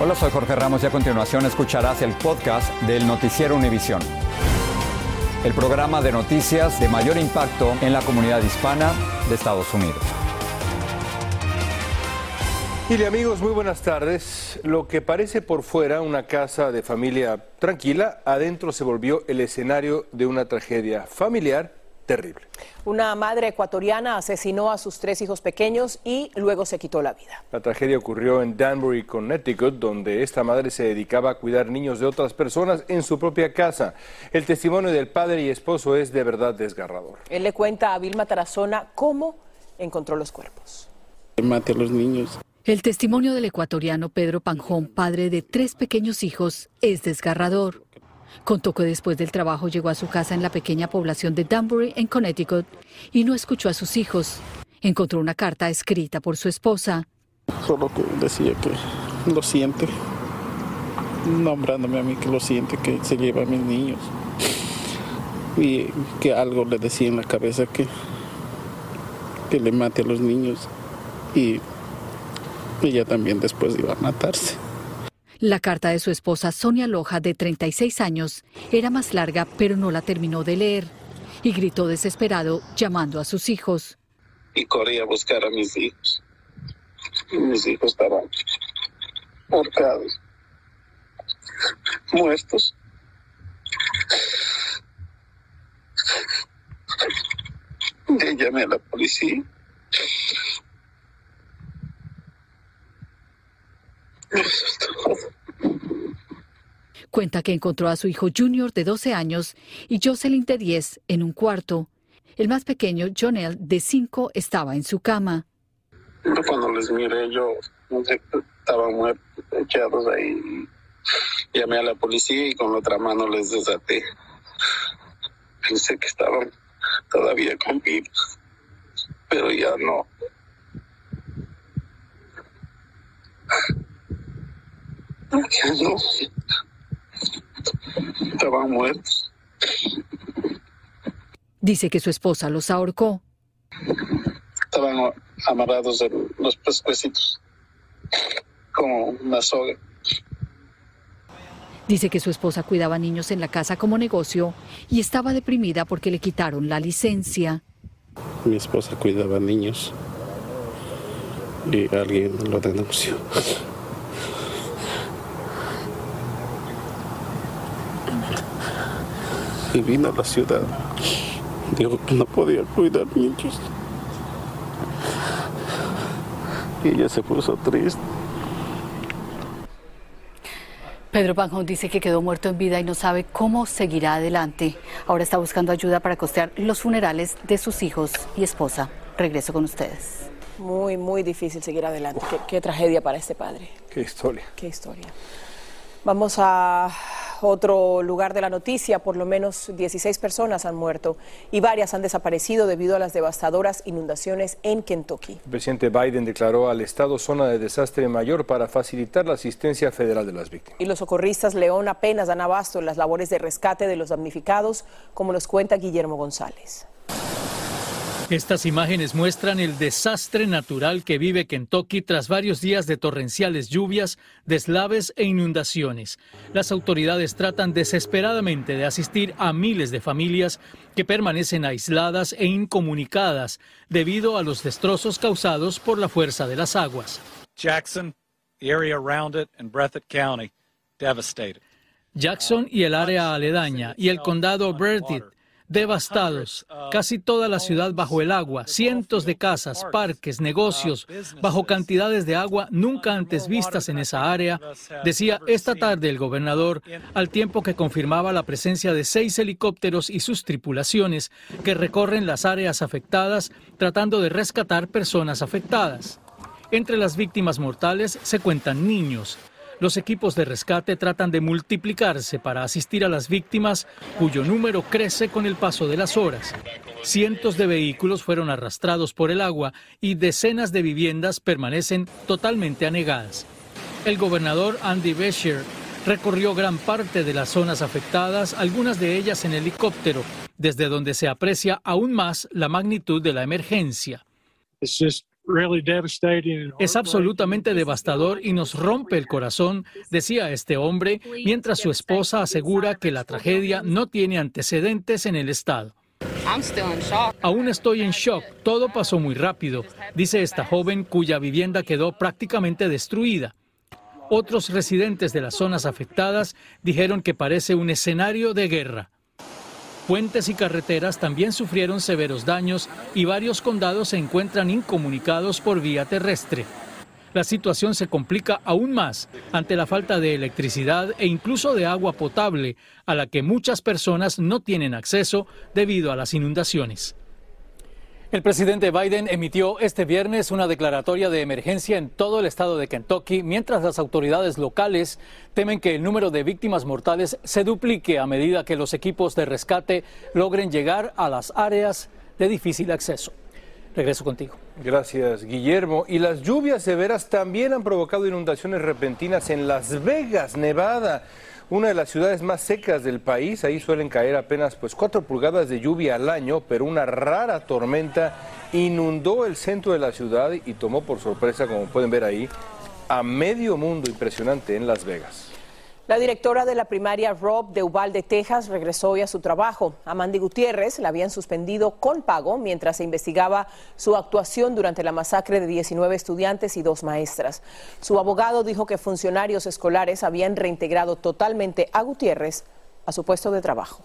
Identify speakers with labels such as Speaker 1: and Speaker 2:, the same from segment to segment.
Speaker 1: Hola, soy Jorge Ramos y a continuación escucharás el podcast del Noticiero Univisión. El programa de noticias de mayor impacto en la comunidad hispana de Estados Unidos.
Speaker 2: Y amigos, muy buenas tardes. Lo que parece por fuera una casa de familia tranquila, adentro se volvió el escenario de una tragedia familiar terrible.
Speaker 3: Una madre ecuatoriana asesinó a sus tres hijos pequeños y luego se quitó la vida.
Speaker 2: La tragedia ocurrió en Danbury, Connecticut, donde esta madre se dedicaba a cuidar niños de otras personas en su propia casa. El testimonio del padre y esposo es de verdad desgarrador.
Speaker 3: Él le cuenta a Vilma Tarazona cómo encontró los cuerpos.
Speaker 4: Mate a los niños.
Speaker 5: El testimonio del ecuatoriano Pedro Panjón, padre de tres pequeños hijos, es desgarrador. Contó que después del trabajo llegó a su casa en la pequeña población de Danbury, en Connecticut, y no escuchó a sus hijos. Encontró una carta escrita por su esposa.
Speaker 4: Solo que decía que lo siente, nombrándome a mí que lo siente, que se lleva a mis niños. Y que algo le decía en la cabeza que, que le mate a los niños. Y ella también después iba a matarse.
Speaker 5: La carta de su esposa Sonia Loja, de 36 años, era más larga, pero no la terminó de leer. Y gritó desesperado, llamando a sus hijos.
Speaker 4: Y corrí a buscar a mis hijos. Y mis hijos estaban ahorcados, muertos. Y llamé a la policía.
Speaker 5: Cuenta que encontró a su hijo Junior de 12 años y Jocelyn de 10 en un cuarto. El más pequeño, Jonel, de 5, estaba en su cama.
Speaker 4: Cuando les miré, yo estaban muertos, echados ahí. Llamé a la policía y con la otra mano les desaté. Pensé que estaban todavía con vida, pero ya no. No. Estaban muertos.
Speaker 5: Dice que su esposa los ahorcó.
Speaker 4: Estaban amarrados en los pescuecitos como una soga.
Speaker 5: Dice que su esposa cuidaba niños en la casa como negocio y estaba deprimida porque le quitaron la licencia.
Speaker 4: Mi esposa cuidaba niños y alguien lo denunció. Y vino a la ciudad. Dijo que no podía cuidar niños. Y ella se puso triste.
Speaker 5: Pedro Panjón dice que quedó muerto en vida y no sabe cómo seguirá adelante. Ahora está buscando ayuda para costear los funerales de sus hijos y esposa. Regreso con ustedes.
Speaker 3: Muy, muy difícil seguir adelante. Qué, qué tragedia para este padre.
Speaker 2: Qué historia.
Speaker 3: Qué historia. Vamos a otro lugar de la noticia. Por lo menos 16 personas han muerto y varias han desaparecido debido a las devastadoras inundaciones en Kentucky.
Speaker 2: El presidente Biden declaró al estado zona de desastre mayor para facilitar la asistencia federal de las víctimas.
Speaker 3: Y los socorristas León apenas dan abasto en las labores de rescate de los damnificados, como nos cuenta Guillermo González.
Speaker 6: Estas imágenes muestran el desastre natural que vive Kentucky tras varios días de torrenciales lluvias, deslaves e inundaciones. Las autoridades tratan desesperadamente de asistir a miles de familias que permanecen aisladas e incomunicadas debido a los destrozos causados por la fuerza de las aguas.
Speaker 7: Jackson, the area around it, and Breathitt County devastated.
Speaker 6: Jackson y el área aledaña, y el condado Berthitt, devastados, casi toda la ciudad bajo el agua, cientos de casas, parques, negocios, bajo cantidades de agua nunca antes vistas en esa área, decía esta tarde el gobernador, al tiempo que confirmaba la presencia de seis helicópteros y sus tripulaciones que recorren las áreas afectadas tratando de rescatar personas afectadas. Entre las víctimas mortales se cuentan niños, los equipos de rescate tratan de multiplicarse para asistir a las víctimas, cuyo número crece con el paso de las horas. Cientos de vehículos fueron arrastrados por el agua y decenas de viviendas permanecen totalmente anegadas. El gobernador Andy Beshear recorrió gran parte de las zonas afectadas, algunas de ellas en helicóptero, desde donde se aprecia aún más la magnitud de la emergencia. Es absolutamente devastador y nos rompe el corazón, decía este hombre, mientras su esposa asegura que la tragedia no tiene antecedentes en el estado. Aún estoy en shock, todo pasó muy rápido, dice esta joven cuya vivienda quedó prácticamente destruida. Otros residentes de las zonas afectadas dijeron que parece un escenario de guerra. Puentes y carreteras también sufrieron severos daños y varios condados se encuentran incomunicados por vía terrestre. La situación se complica aún más ante la falta de electricidad e incluso de agua potable, a la que muchas personas no tienen acceso debido a las inundaciones. El presidente Biden emitió este viernes una declaratoria de emergencia en todo el estado de Kentucky, mientras las autoridades locales temen que el número de víctimas mortales se duplique a medida que los equipos de rescate logren llegar a las áreas de difícil acceso. Regreso contigo.
Speaker 2: Gracias, Guillermo. Y las lluvias severas también han provocado inundaciones repentinas en Las Vegas, Nevada una de las ciudades más secas del país. Ahí suelen caer apenas pues 4 pulgadas de lluvia al año, pero una rara tormenta inundó el centro de la ciudad y tomó por sorpresa, como pueden ver ahí, a medio mundo impresionante en Las Vegas.
Speaker 3: La directora de la primaria Rob de Texas, regresó hoy a su trabajo. A Mandy Gutiérrez la habían suspendido con pago mientras se investigaba su actuación durante la masacre de 19 estudiantes y dos maestras. Su abogado dijo que funcionarios escolares habían reintegrado totalmente a Gutiérrez a su puesto de trabajo.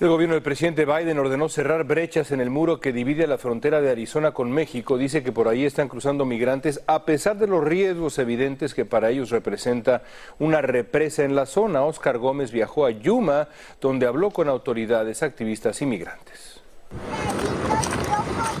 Speaker 2: El gobierno del presidente Biden ordenó cerrar brechas en el muro que divide la frontera de Arizona con México. Dice que por ahí están cruzando migrantes a pesar de los riesgos evidentes que para ellos representa una represa en la zona. Oscar Gómez viajó a Yuma, donde habló con autoridades, activistas y migrantes.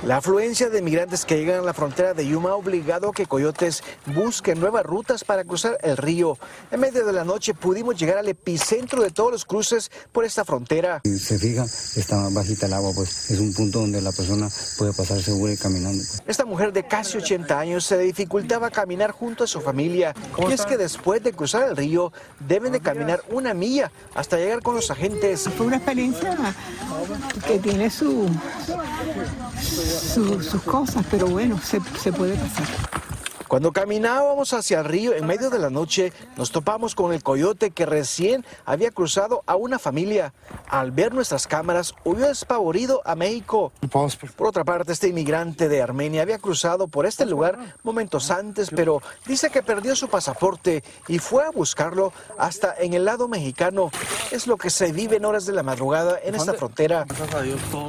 Speaker 7: La afluencia de migrantes que llegan a la frontera de Yuma ha obligado a que coyotes busquen nuevas rutas para cruzar el río. En medio de la noche pudimos llegar al epicentro de todos los cruces por esta frontera.
Speaker 8: Si se fija, está bajita el agua, pues es un punto donde la persona puede pasar segura y caminando. Pues.
Speaker 7: Esta mujer de casi 80 años se dificultaba caminar junto a su familia. Y es que después de cruzar el río, deben de caminar una milla hasta llegar con los agentes.
Speaker 9: Fue una experiencia que tiene su sus cosas, pero bueno, se, se puede pasar.
Speaker 7: Cuando caminábamos hacia el río en medio de la noche, nos topamos con el coyote que recién había cruzado a una familia. Al ver nuestras cámaras, huyó despavorido a México. Por otra parte, este inmigrante de Armenia había cruzado por este lugar momentos antes, pero dice que perdió su pasaporte y fue a buscarlo hasta en el lado mexicano. Es lo que se vive en horas de la madrugada en esta frontera.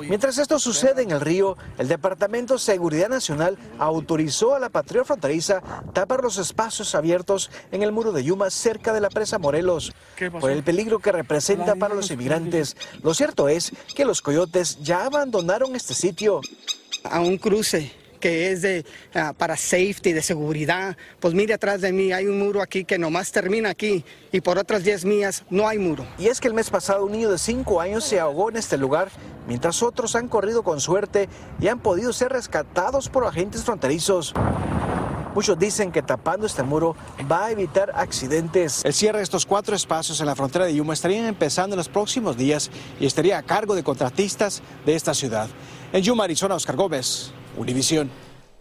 Speaker 7: Mientras esto sucede en el río, el Departamento de Seguridad Nacional autorizó a la patrulla fronteriza tapar los espacios abiertos en el muro de Yuma cerca de la presa Morelos por el peligro que representa para los inmigrantes. Lo cierto es que los coyotes ya abandonaron este sitio.
Speaker 9: A un cruce que es de, ah, para safety, de seguridad. Pues mire atrás de mí, hay un muro aquí que nomás termina aquí y por otras 10 millas no hay muro.
Speaker 7: Y es que el mes pasado un niño de 5 años se ahogó en este lugar, mientras otros han corrido con suerte y han podido ser rescatados por agentes fronterizos. Muchos dicen que tapando este muro va a evitar accidentes. El cierre de estos cuatro espacios en la frontera de Yuma estarían empezando en los próximos días y estaría a cargo de contratistas de esta ciudad. En Yuma, Arizona, Oscar Gómez, Univisión.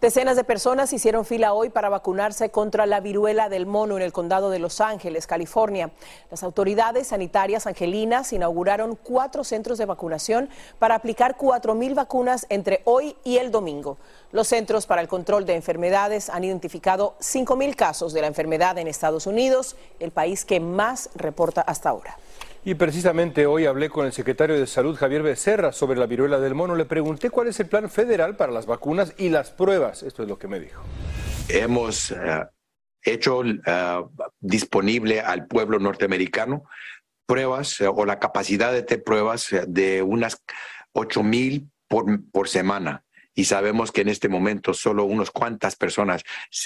Speaker 3: Decenas de personas hicieron fila hoy para vacunarse contra la viruela del mono en el condado de Los Ángeles, California. Las autoridades sanitarias angelinas inauguraron cuatro centros de vacunación para aplicar cuatro mil vacunas entre hoy y el domingo. Los Centros para el Control de Enfermedades han identificado cinco mil casos de la enfermedad en Estados Unidos, el país que más reporta hasta ahora.
Speaker 2: Y precisamente hoy hablé con el secretario de Salud, Javier Becerra, sobre la viruela del mono. Le pregunté cuál es el plan federal para las vacunas y las pruebas. Esto es lo que me dijo.
Speaker 10: Hemos eh, hecho eh, disponible al pueblo norteamericano pruebas eh, o la capacidad de pruebas de unas 8 mil por semana y sabemos que en este momento solo unos cuantas personas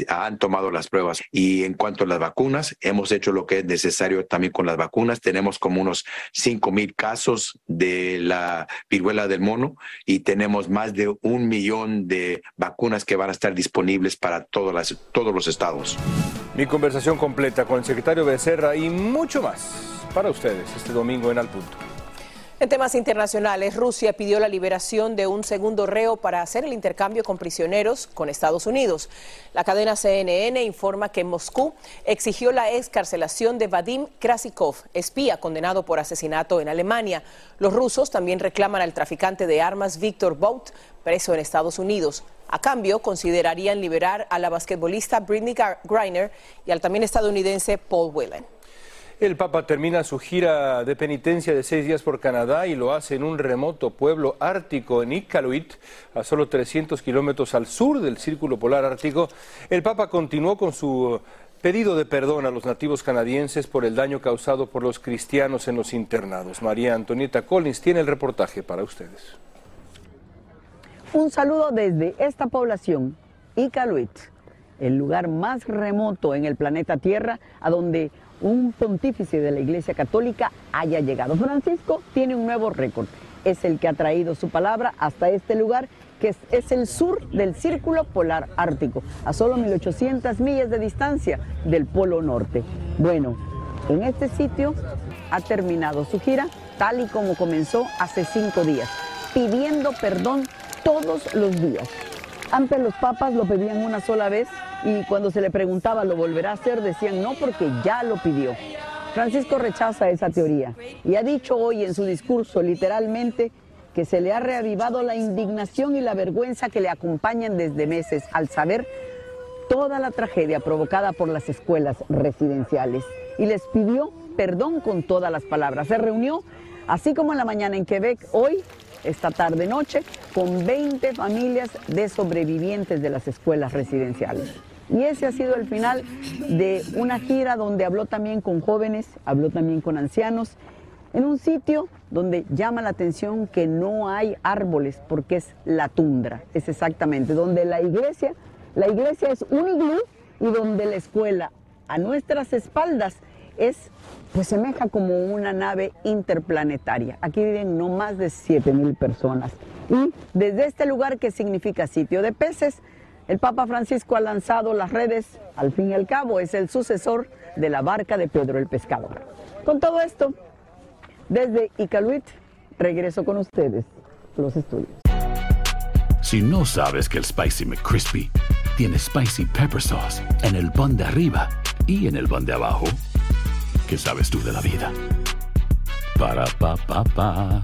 Speaker 10: han tomado las pruebas. Y en cuanto a las vacunas, hemos hecho lo que es necesario también con las vacunas. Tenemos como unos 5 mil casos de la viruela del mono y tenemos más de un millón de vacunas que van a estar disponibles para todos los estados.
Speaker 2: Mi conversación completa con el secretario Becerra y mucho más para ustedes este domingo en Al Punto.
Speaker 3: En temas internacionales, Rusia pidió la liberación de un segundo reo para hacer el intercambio con prisioneros con Estados Unidos. La cadena CNN informa que Moscú exigió la excarcelación de Vadim Krasikov, espía condenado por asesinato en Alemania. Los rusos también reclaman al traficante de armas Víctor Bout, preso en Estados Unidos. A cambio, considerarían liberar a la basquetbolista Britney Griner y al también estadounidense Paul Whelan.
Speaker 2: El Papa termina su gira de penitencia de seis días por Canadá y lo hace en un remoto pueblo ártico en Iqaluit, a solo 300 kilómetros al sur del Círculo Polar Ártico. El Papa continuó con su pedido de perdón a los nativos canadienses por el daño causado por los cristianos en los internados. María Antonieta Collins tiene el reportaje para ustedes.
Speaker 11: Un saludo desde esta población, Iqaluit, el lugar más remoto en el planeta Tierra, a donde un pontífice de la Iglesia Católica haya llegado. Francisco tiene un nuevo récord. Es el que ha traído su palabra hasta este lugar, que es, el sur del Círculo Polar Ártico, a solo 1800 millas de distancia del Polo Norte. Bueno, en este sitio ha terminado su gira tal y como comenzó hace cinco días, pidiendo perdón todos los días. Antes los papas lo pedían una sola vez y cuando se le preguntaba, ¿lo volverá a hacer? Decían no porque ya lo pidió. Francisco rechaza esa teoría y ha dicho hoy en su discurso literalmente que se le ha reavivado la indignación y la vergüenza que le acompañan desde meses al saber toda la tragedia provocada por las escuelas residenciales y les pidió perdón con todas las palabras. Se reunió, así como en la mañana en Quebec, hoy, esta tarde noche, con 20 familias de sobrevivientes de las escuelas residenciales. Y ese ha sido el final de una gira donde habló también con jóvenes, habló también con ancianos, en un sitio donde llama la atención que no hay árboles porque es la tundra, es exactamente, donde la iglesia, la iglesia es un iglú y donde la escuela a nuestras espaldas es, pues semeja como una nave interplanetaria. Aquí viven no más de 7 mil personas. Y desde este lugar que significa sitio de peces, el Papa Francisco ha lanzado las redes, al fin y al cabo es el sucesor de la barca de Pedro el Pescador. Con todo esto, desde Icaluit, regreso con ustedes los estudios.
Speaker 12: Si no sabes que el Spicy McCrispy tiene Spicy Pepper Sauce en el pan de arriba y en el pan de abajo, ¿qué sabes tú de la vida? Para, pa, pa, pa.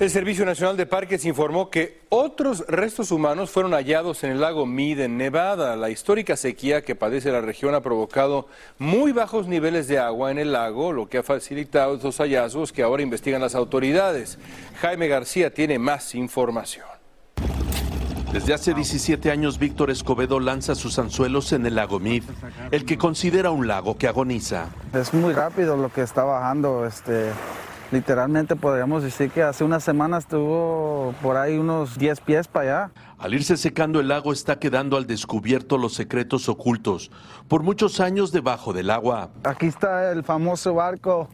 Speaker 2: El Servicio Nacional de Parques informó que otros restos humanos fueron hallados en el lago Mead en Nevada. La histórica sequía que padece la región ha provocado muy bajos niveles de agua en el lago, lo que ha facilitado estos hallazgos que ahora investigan las autoridades. Jaime García tiene más información.
Speaker 13: Desde hace 17 años, Víctor Escobedo lanza sus anzuelos en el lago Mead, el que considera un lago que agoniza.
Speaker 14: Es muy rápido lo que está bajando. Este, Literalmente podríamos decir que hace unas semanas estuvo por ahí unos 10 pies para allá.
Speaker 13: Al irse secando el lago está quedando al descubierto los secretos ocultos por muchos años debajo del agua.
Speaker 14: Aquí está el famoso barco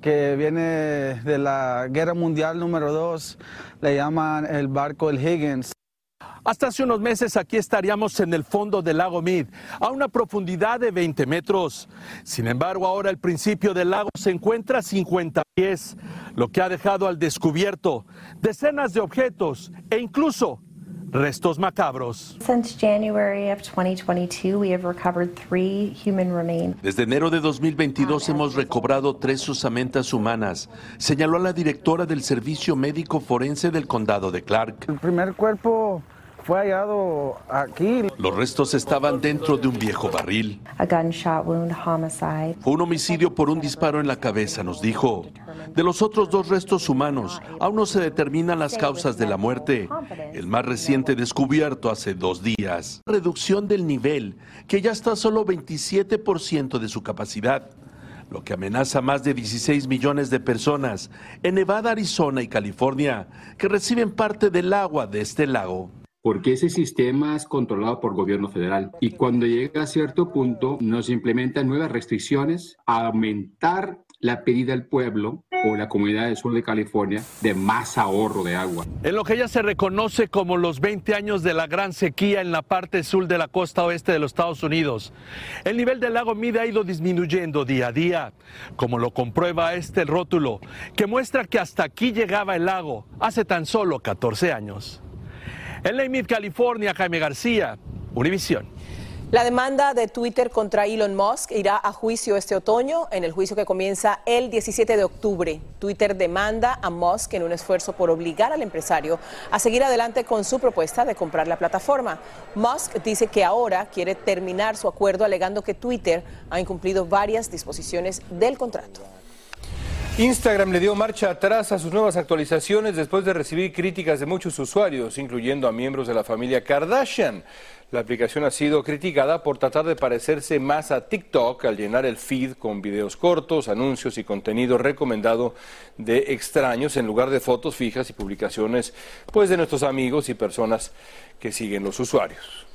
Speaker 14: que viene de la Guerra Mundial número 2, le llaman el barco el Higgins.
Speaker 13: Hasta hace unos meses aquí estaríamos en el fondo del lago Mead, a una profundidad de 20 metros. Sin embargo, ahora el principio del lago se encuentra a 50 pies, lo que ha dejado al descubierto decenas de objetos e incluso restos macabros. Desde enero de 2022 hemos recobrado tres osamentas humanas, señaló la directora del Servicio Médico Forense del Condado de Clark.
Speaker 14: El primer cuerpo fue hallado aquí.
Speaker 13: Los restos estaban dentro de un viejo barril. Fue un homicidio por un disparo en la cabeza, nos dijo. De los otros dos restos humanos, aún no se determinan las causas de la muerte. El más reciente descubierto hace dos días. Reducción del nivel, que ya está a solo 27% de su capacidad lo que amenaza a más de 16 millones de personas en Nevada, Arizona y California, que reciben parte del agua de este lago
Speaker 15: porque ese sistema es controlado por gobierno federal y cuando llega a cierto punto nos implementan nuevas restricciones a aumentar la pedida del pueblo o la comunidad del sur de California de más ahorro de agua.
Speaker 13: En lo que ya se reconoce como los 20 años de la gran sequía en la parte sur de la costa oeste de los Estados Unidos, el nivel del lago Mead ha ido disminuyendo día a día, como lo comprueba este rótulo, que muestra que hasta aquí llegaba el lago hace tan solo 14 años. En Lake California, Jaime García, Univisión.
Speaker 3: La demanda de Twitter contra Elon Musk irá a juicio este otoño, en el juicio que comienza el 17 de octubre. Twitter demanda a Musk en un esfuerzo por obligar al empresario a seguir adelante con su propuesta de comprar la plataforma. Musk dice que ahora quiere terminar su acuerdo alegando que Twitter ha incumplido varias disposiciones del contrato.
Speaker 2: Instagram le dio marcha atrás a sus nuevas actualizaciones después de recibir críticas de muchos usuarios, incluyendo a miembros de la familia Kardashian. La aplicación ha sido criticada por tratar de parecerse más a TikTok al llenar el feed con videos cortos, anuncios y contenido recomendado de extraños en lugar de fotos fijas y publicaciones pues de nuestros amigos y personas que siguen los usuarios.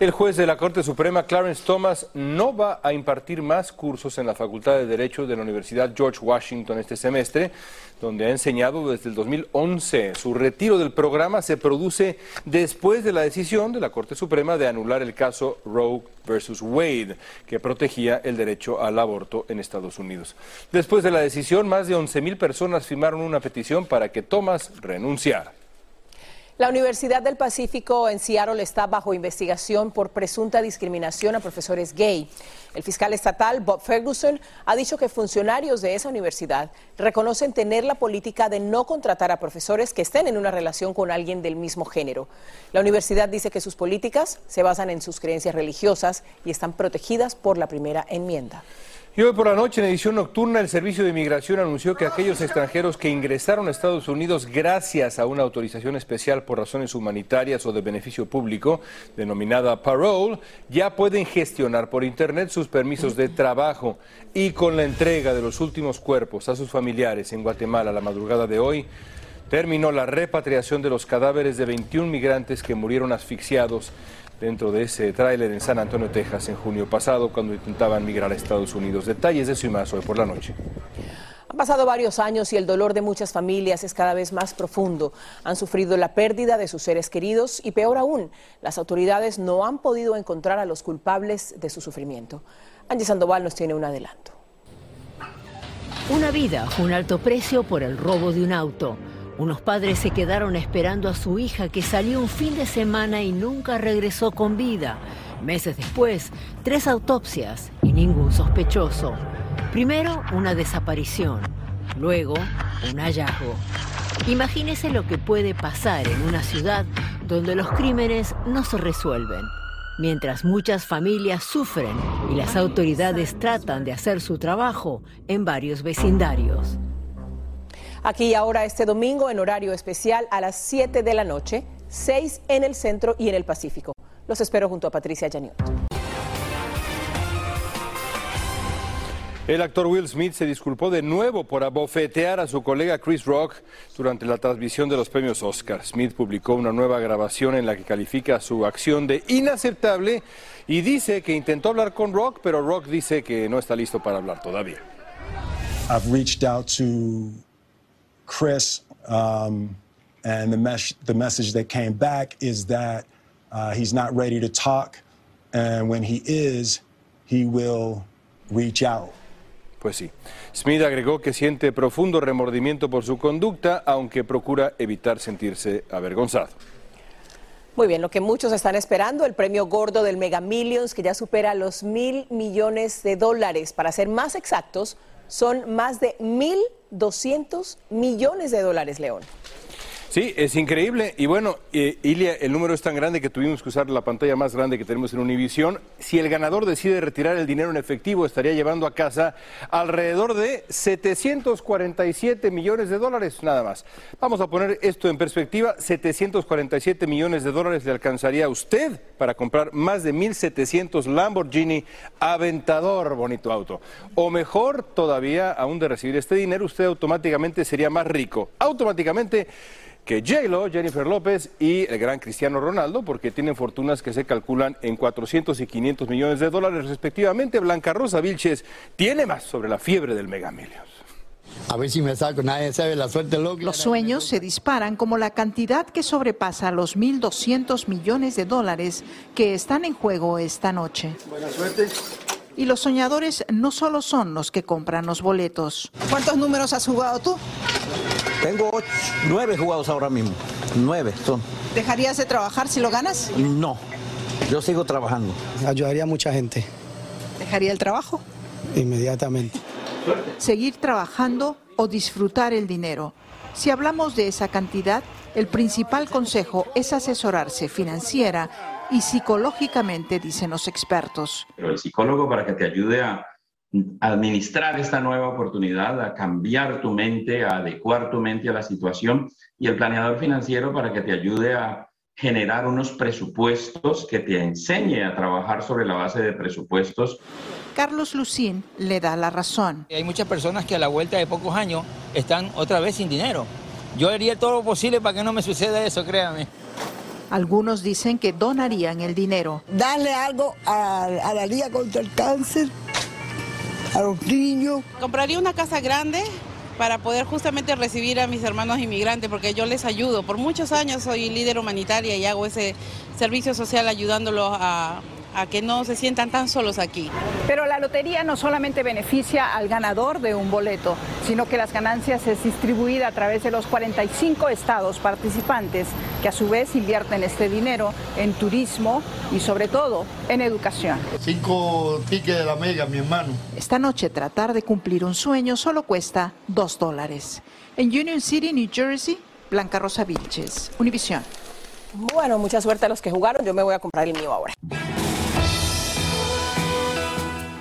Speaker 2: El juez de la Corte Suprema, Clarence Thomas, no va a impartir más cursos en la Facultad de Derecho de la Universidad George Washington este semestre, donde ha enseñado desde el 2011. Su retiro del programa se produce después de la decisión de la Corte Suprema de anular el caso Roe versus Wade, que protegía el derecho al aborto en Estados Unidos. Después de la decisión, más de 11.000 personas firmaron una petición para que Thomas renunciara.
Speaker 3: La Universidad del Pacífico en Seattle está bajo investigación por presunta discriminación a profesores gay. El fiscal estatal Bob Ferguson ha dicho que funcionarios de esa universidad reconocen tener la política de no contratar a profesores que estén en una relación con alguien del mismo género. La universidad dice que sus políticas se basan en sus creencias religiosas y están protegidas por la primera enmienda.
Speaker 2: Y hoy por la noche, en edición nocturna, el Servicio de Inmigración anunció que aquellos extranjeros que ingresaron a Estados Unidos gracias a una autorización especial por razones humanitarias o de beneficio público, denominada parole, ya pueden gestionar por Internet sus permisos de trabajo. Y con la entrega de los últimos cuerpos a sus familiares en Guatemala la madrugada de hoy, terminó la repatriación de los cadáveres de 21 migrantes que murieron asfixiados dentro de ese tráiler en San Antonio, Texas, en junio pasado, cuando intentaban migrar a Estados Unidos. Detalles de eso y más hoy por la noche.
Speaker 3: Han pasado varios años y el dolor de muchas familias es cada vez más profundo. Han sufrido la pérdida de sus seres queridos y peor aún, las autoridades no han podido encontrar a los culpables de su sufrimiento. Angie Sandoval nos tiene un adelanto.
Speaker 16: Una vida, un alto precio por el robo de un auto. Unos padres se quedaron esperando a su hija que salió un fin de semana y nunca regresó con vida. Meses después, tres autopsias y ningún sospechoso. Primero, una desaparición. Luego, un hallazgo. Imagínese lo que puede pasar en una ciudad donde los crímenes no se resuelven. Mientras muchas familias sufren y las autoridades tratan de hacer su trabajo en varios vecindarios.
Speaker 3: Aquí y ahora este domingo en horario especial a las 7 de la noche, 6 en el centro y en el Pacífico. Los espero junto a Patricia Janiot.
Speaker 2: El actor Will Smith se disculpó de nuevo por abofetear a su colega Chris Rock durante la transmisión de los premios Oscar. Smith publicó una nueva grabación en la que califica su acción de inaceptable y dice que intentó hablar con Rock, pero Rock dice que no está listo para hablar todavía.
Speaker 17: I've reached out to Chris um, And the, mes- the message that came back is that uh, he's not ready to talk. And when he is, he will reach out.
Speaker 2: Pues sí. Smith agregó que siente profundo remordimiento por su conducta, aunque procura evitar sentirse avergonzado.
Speaker 3: Muy bien, lo que muchos están esperando, el premio gordo del Mega Millions, que ya supera los mil millones de dólares. Para ser más exactos, son más de mil doscientos millones de dólares, León.
Speaker 2: Sí, es increíble. Y bueno, eh, Ilia, el número es tan grande que tuvimos que usar la pantalla más grande que tenemos en Univisión. Si el ganador decide retirar el dinero en efectivo, estaría llevando a casa alrededor de 747 millones de dólares, nada más. Vamos a poner esto en perspectiva. 747 millones de dólares le alcanzaría a usted para comprar más de 1.700 Lamborghini Aventador, bonito auto. O mejor todavía, aún de recibir este dinero, usted automáticamente sería más rico. Automáticamente que J-Lo, Jennifer López y el gran Cristiano Ronaldo, porque tienen fortunas que se calculan en 400 y 500 millones de dólares respectivamente. Blanca Rosa Vilches tiene más sobre la fiebre del Mega Millions.
Speaker 18: A ver si me saco, nadie sabe la suerte loca.
Speaker 19: Los sueños se disparan como la cantidad que sobrepasa los 1.200 millones de dólares que están en juego esta noche.
Speaker 18: Buena suerte.
Speaker 19: Y los soñadores no solo son los que compran los boletos.
Speaker 20: ¿Cuántos números has jugado tú?
Speaker 21: Tengo ocho, nueve jugados ahora mismo. Nueve son.
Speaker 20: ¿Dejarías de trabajar si lo ganas?
Speaker 21: No, yo sigo trabajando.
Speaker 22: Ayudaría a mucha gente
Speaker 20: ¿Dejaría el trabajo?
Speaker 22: inmediatamente.
Speaker 19: Seguir trabajando o disfrutar el dinero. Si hablamos de esa cantidad, el principal consejo es asesorarse financiera y psicológicamente, dicen los expertos.
Speaker 23: Pero el psicólogo para que te ayude a administrar esta nueva oportunidad, a cambiar tu mente, a adecuar tu mente a la situación y el planeador financiero para que te ayude a generar unos presupuestos que te enseñe a trabajar sobre la base de presupuestos.
Speaker 19: Carlos Lucín le da la razón.
Speaker 24: Hay muchas personas que a la vuelta de pocos años están otra vez sin dinero. Yo haría todo lo posible para que no me suceda eso, créame.
Speaker 19: Algunos dicen que donarían el dinero.
Speaker 20: Darle algo a, a la Liga contra el Cáncer, a los niños.
Speaker 25: Compraría una casa grande para poder justamente recibir a mis hermanos inmigrantes, porque yo les ayudo. Por muchos años soy líder humanitaria y hago ese servicio social ayudándolos a, a que no se sientan tan solos aquí.
Speaker 19: Pero la lotería no solamente beneficia al ganador de un boleto, sino que las ganancias es distribuida a través de los 45 estados participantes, que a su vez invierten este dinero en turismo y sobre todo en educación.
Speaker 18: Cinco tickets de la mega, mi hermano.
Speaker 19: Esta noche tratar de cumplir un sueño solo cuesta 2 dólares. En Union City, New Jersey, Blanca Rosa Vilches, Univisión.
Speaker 3: Bueno, mucha suerte a los que jugaron. Yo me voy a comprar el mío ahora.